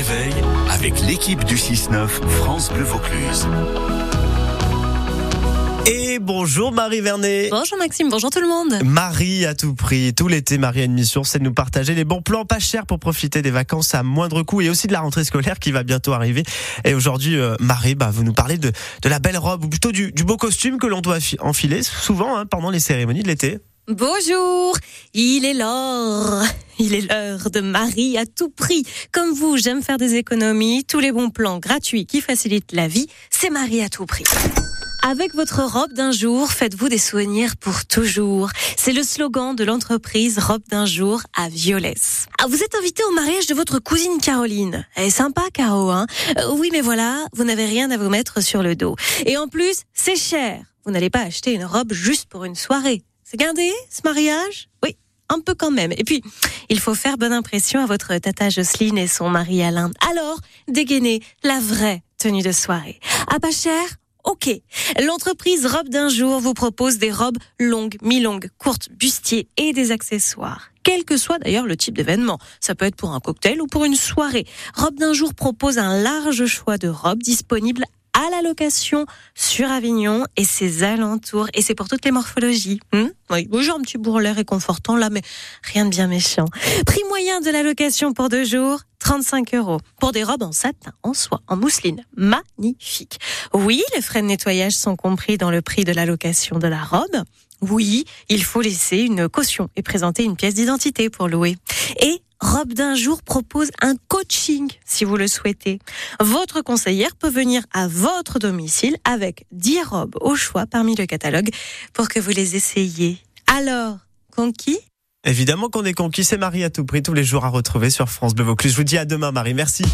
réveil avec l'équipe du 6-9 France Bleu Vaucluse. Et bonjour Marie Vernet. Bonjour Maxime, bonjour tout le monde. Marie à tout prix. Tout l'été, Marie a une mission, c'est de nous partager les bons plans pas chers pour profiter des vacances à moindre coût et aussi de la rentrée scolaire qui va bientôt arriver. Et aujourd'hui, euh, Marie, bah, vous nous parlez de, de la belle robe ou plutôt du, du beau costume que l'on doit enfiler souvent hein, pendant les cérémonies de l'été. Bonjour, il est l'heure. Il est l'heure de Marie à tout prix. Comme vous, j'aime faire des économies. Tous les bons plans gratuits qui facilitent la vie, c'est Marie à tout prix. Avec votre robe d'un jour, faites-vous des souvenirs pour toujours. C'est le slogan de l'entreprise Robe d'un jour à Violès. Ah, vous êtes invité au mariage de votre cousine Caroline. Elle est sympa, Caro, hein euh, Oui, mais voilà, vous n'avez rien à vous mettre sur le dos. Et en plus, c'est cher. Vous n'allez pas acheter une robe juste pour une soirée. C'est gardé, ce mariage? Oui, un peu quand même. Et puis, il faut faire bonne impression à votre tata Jocelyne et son mari Alain. Alors, dégainez la vraie tenue de soirée. À pas cher Ok. L'entreprise Robe d'un jour vous propose des robes longues, mi-longues, courtes, bustiers et des accessoires. Quel que soit d'ailleurs le type d'événement. Ça peut être pour un cocktail ou pour une soirée. Robe d'un jour propose un large choix de robes disponibles à la location sur Avignon et ses alentours. Et c'est pour toutes les morphologies. Hmm oui, bonjour un petit bourrelet réconfortant là, mais rien de bien méchant. Prix moyen de la location pour deux jours, 35 euros. Pour des robes en satin, en soie, en mousseline. Magnifique. Oui, les frais de nettoyage sont compris dans le prix de la location de la robe. Oui, il faut laisser une caution et présenter une pièce d'identité pour louer. Et Robe d'un jour propose un coaching si vous le souhaitez. Votre conseillère peut venir à votre domicile avec 10 robes au choix parmi le catalogue pour que vous les essayiez. Alors, conquis? Évidemment qu'on est conquis, c'est Marie à tout prix tous les jours à retrouver sur France Bleu Vaucluse. Je vous dis à demain Marie, merci.